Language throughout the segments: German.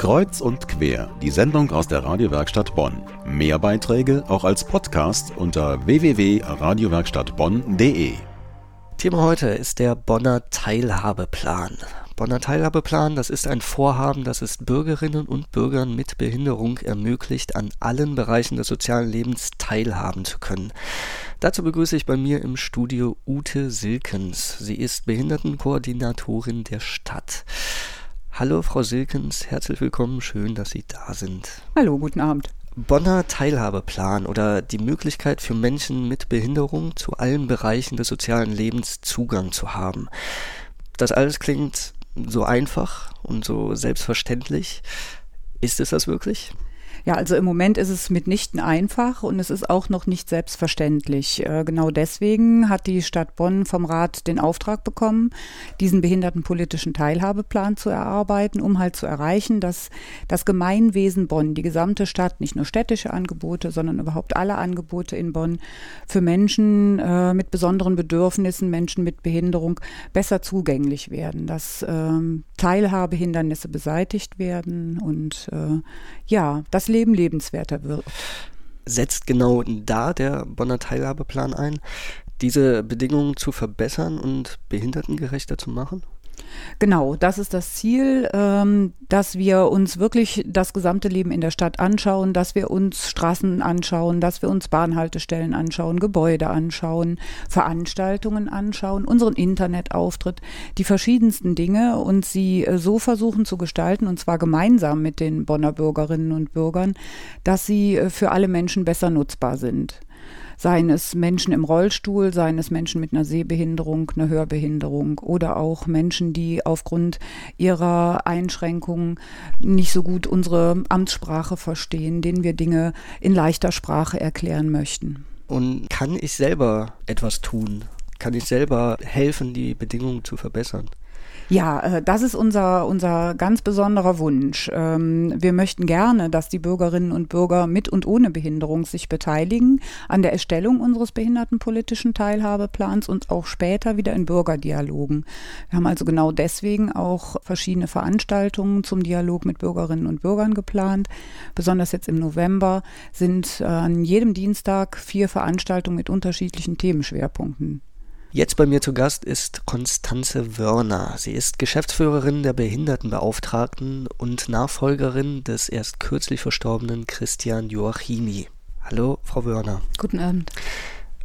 Kreuz und quer, die Sendung aus der Radiowerkstatt Bonn. Mehr Beiträge auch als Podcast unter www.radiowerkstattbonn.de. Thema heute ist der Bonner Teilhabeplan. Bonner Teilhabeplan, das ist ein Vorhaben, das es Bürgerinnen und Bürgern mit Behinderung ermöglicht, an allen Bereichen des sozialen Lebens teilhaben zu können. Dazu begrüße ich bei mir im Studio Ute Silkens. Sie ist Behindertenkoordinatorin der Stadt. Hallo Frau Silkens, herzlich willkommen, schön, dass Sie da sind. Hallo, guten Abend. Bonner Teilhabeplan oder die Möglichkeit für Menschen mit Behinderung zu allen Bereichen des sozialen Lebens Zugang zu haben. Das alles klingt so einfach und so selbstverständlich. Ist es das wirklich? Ja, also im Moment ist es mitnichten einfach und es ist auch noch nicht selbstverständlich. Äh, genau deswegen hat die Stadt Bonn vom Rat den Auftrag bekommen, diesen behindertenpolitischen Teilhabeplan zu erarbeiten, um halt zu erreichen, dass das Gemeinwesen Bonn, die gesamte Stadt, nicht nur städtische Angebote, sondern überhaupt alle Angebote in Bonn für Menschen äh, mit besonderen Bedürfnissen, Menschen mit Behinderung besser zugänglich werden, dass ähm, Teilhabehindernisse beseitigt werden und äh, ja, das Leben lebenswerter wird. Setzt genau da der Bonner Teilhabeplan ein, diese Bedingungen zu verbessern und behindertengerechter zu machen? Genau, das ist das Ziel, ähm, dass wir uns wirklich das gesamte Leben in der Stadt anschauen, dass wir uns Straßen anschauen, dass wir uns Bahnhaltestellen anschauen, Gebäude anschauen, Veranstaltungen anschauen, unseren Internetauftritt, die verschiedensten Dinge und sie äh, so versuchen zu gestalten, und zwar gemeinsam mit den Bonner Bürgerinnen und Bürgern, dass sie äh, für alle Menschen besser nutzbar sind seien es Menschen im Rollstuhl, seien es Menschen mit einer Sehbehinderung, einer Hörbehinderung oder auch Menschen, die aufgrund ihrer Einschränkungen nicht so gut unsere Amtssprache verstehen, denen wir Dinge in leichter Sprache erklären möchten. Und kann ich selber etwas tun? Kann ich selber helfen, die Bedingungen zu verbessern? Ja, äh, das ist unser, unser ganz besonderer Wunsch. Ähm, wir möchten gerne, dass die Bürgerinnen und Bürger mit und ohne Behinderung sich beteiligen an der Erstellung unseres behindertenpolitischen Teilhabeplans und auch später wieder in Bürgerdialogen. Wir haben also genau deswegen auch verschiedene Veranstaltungen zum Dialog mit Bürgerinnen und Bürgern geplant. Besonders jetzt im November sind äh, an jedem Dienstag vier Veranstaltungen mit unterschiedlichen Themenschwerpunkten. Jetzt bei mir zu Gast ist Konstanze Wörner. Sie ist Geschäftsführerin der Behindertenbeauftragten und Nachfolgerin des erst kürzlich verstorbenen Christian Joachimi. Hallo, Frau Wörner. Guten Abend.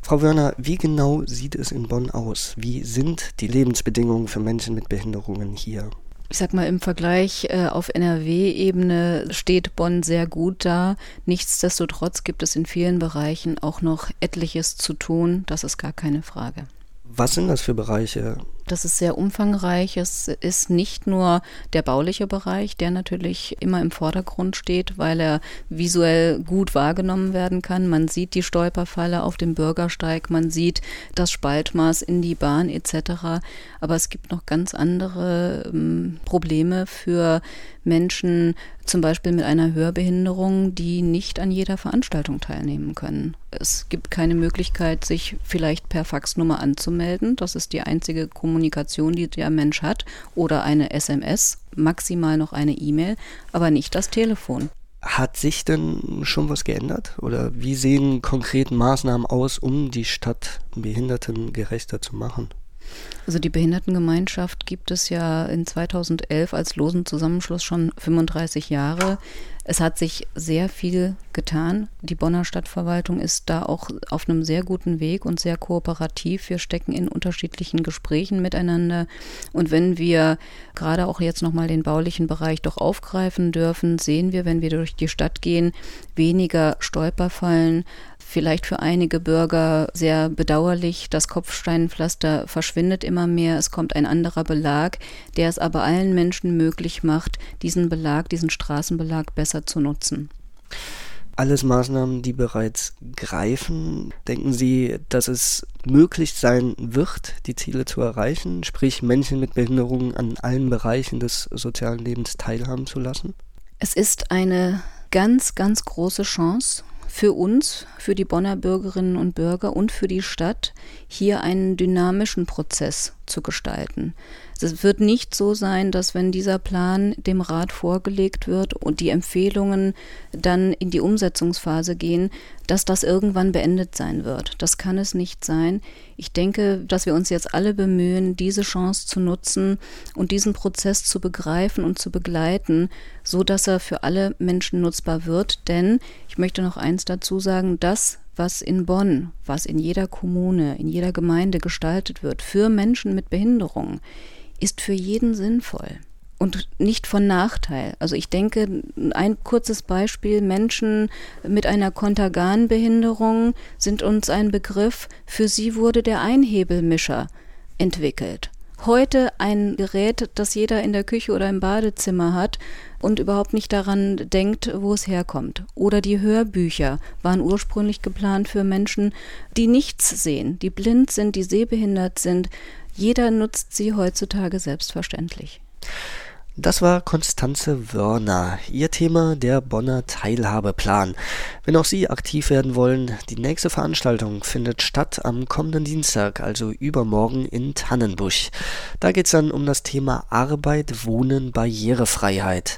Frau Wörner, wie genau sieht es in Bonn aus? Wie sind die Lebensbedingungen für Menschen mit Behinderungen hier? Ich sag mal, im Vergleich äh, auf NRW-Ebene steht Bonn sehr gut da. Nichtsdestotrotz gibt es in vielen Bereichen auch noch etliches zu tun. Das ist gar keine Frage. Was sind das für Bereiche? Das ist sehr umfangreich. Es ist nicht nur der bauliche Bereich, der natürlich immer im Vordergrund steht, weil er visuell gut wahrgenommen werden kann. Man sieht die Stolperfalle auf dem Bürgersteig, man sieht das Spaltmaß in die Bahn etc. Aber es gibt noch ganz andere ähm, Probleme für Menschen, zum Beispiel mit einer Hörbehinderung, die nicht an jeder Veranstaltung teilnehmen können. Es gibt keine Möglichkeit, sich vielleicht per Faxnummer anzumelden. Das ist die einzige Kommunikation die der Mensch hat, oder eine SMS, maximal noch eine E-Mail, aber nicht das Telefon. Hat sich denn schon was geändert? Oder wie sehen konkrete Maßnahmen aus, um die Stadt behindertengerechter zu machen? Also die Behindertengemeinschaft gibt es ja in 2011 als losen Zusammenschluss schon 35 Jahre. Es hat sich sehr viel getan. Die Bonner Stadtverwaltung ist da auch auf einem sehr guten Weg und sehr kooperativ. Wir stecken in unterschiedlichen Gesprächen miteinander. Und wenn wir gerade auch jetzt nochmal den baulichen Bereich doch aufgreifen dürfen, sehen wir, wenn wir durch die Stadt gehen, weniger Stolperfallen, vielleicht für einige Bürger sehr bedauerlich. Das Kopfsteinpflaster verschwindet immer mehr. Es kommt ein anderer Belag, der es aber allen Menschen möglich macht, diesen Belag, diesen Straßenbelag besser zu nutzen. Alles Maßnahmen, die bereits greifen. Denken Sie, dass es möglich sein wird, die Ziele zu erreichen, sprich Menschen mit Behinderungen an allen Bereichen des sozialen Lebens teilhaben zu lassen? Es ist eine ganz, ganz große Chance für uns, für die Bonner Bürgerinnen und Bürger und für die Stadt, hier einen dynamischen Prozess zu gestalten. Es wird nicht so sein, dass wenn dieser Plan dem Rat vorgelegt wird und die Empfehlungen dann in die Umsetzungsphase gehen, dass das irgendwann beendet sein wird. Das kann es nicht sein. Ich denke, dass wir uns jetzt alle bemühen, diese Chance zu nutzen und diesen Prozess zu begreifen und zu begleiten, so dass er für alle Menschen nutzbar wird. Denn ich möchte noch eins dazu sagen, das, was in Bonn, was in jeder Kommune, in jeder Gemeinde gestaltet wird für Menschen mit Behinderung, ist für jeden sinnvoll und nicht von Nachteil. Also ich denke, ein kurzes Beispiel, Menschen mit einer Kontergan-Behinderung sind uns ein Begriff. Für sie wurde der Einhebelmischer entwickelt. Heute ein Gerät, das jeder in der Küche oder im Badezimmer hat und überhaupt nicht daran denkt, wo es herkommt. Oder die Hörbücher waren ursprünglich geplant für Menschen, die nichts sehen, die blind sind, die sehbehindert sind. Jeder nutzt sie heutzutage selbstverständlich. Das war Konstanze Wörner. Ihr Thema der Bonner Teilhabeplan. Wenn auch Sie aktiv werden wollen, die nächste Veranstaltung findet statt am kommenden Dienstag, also übermorgen in Tannenbusch. Da geht es dann um das Thema Arbeit, Wohnen, Barrierefreiheit.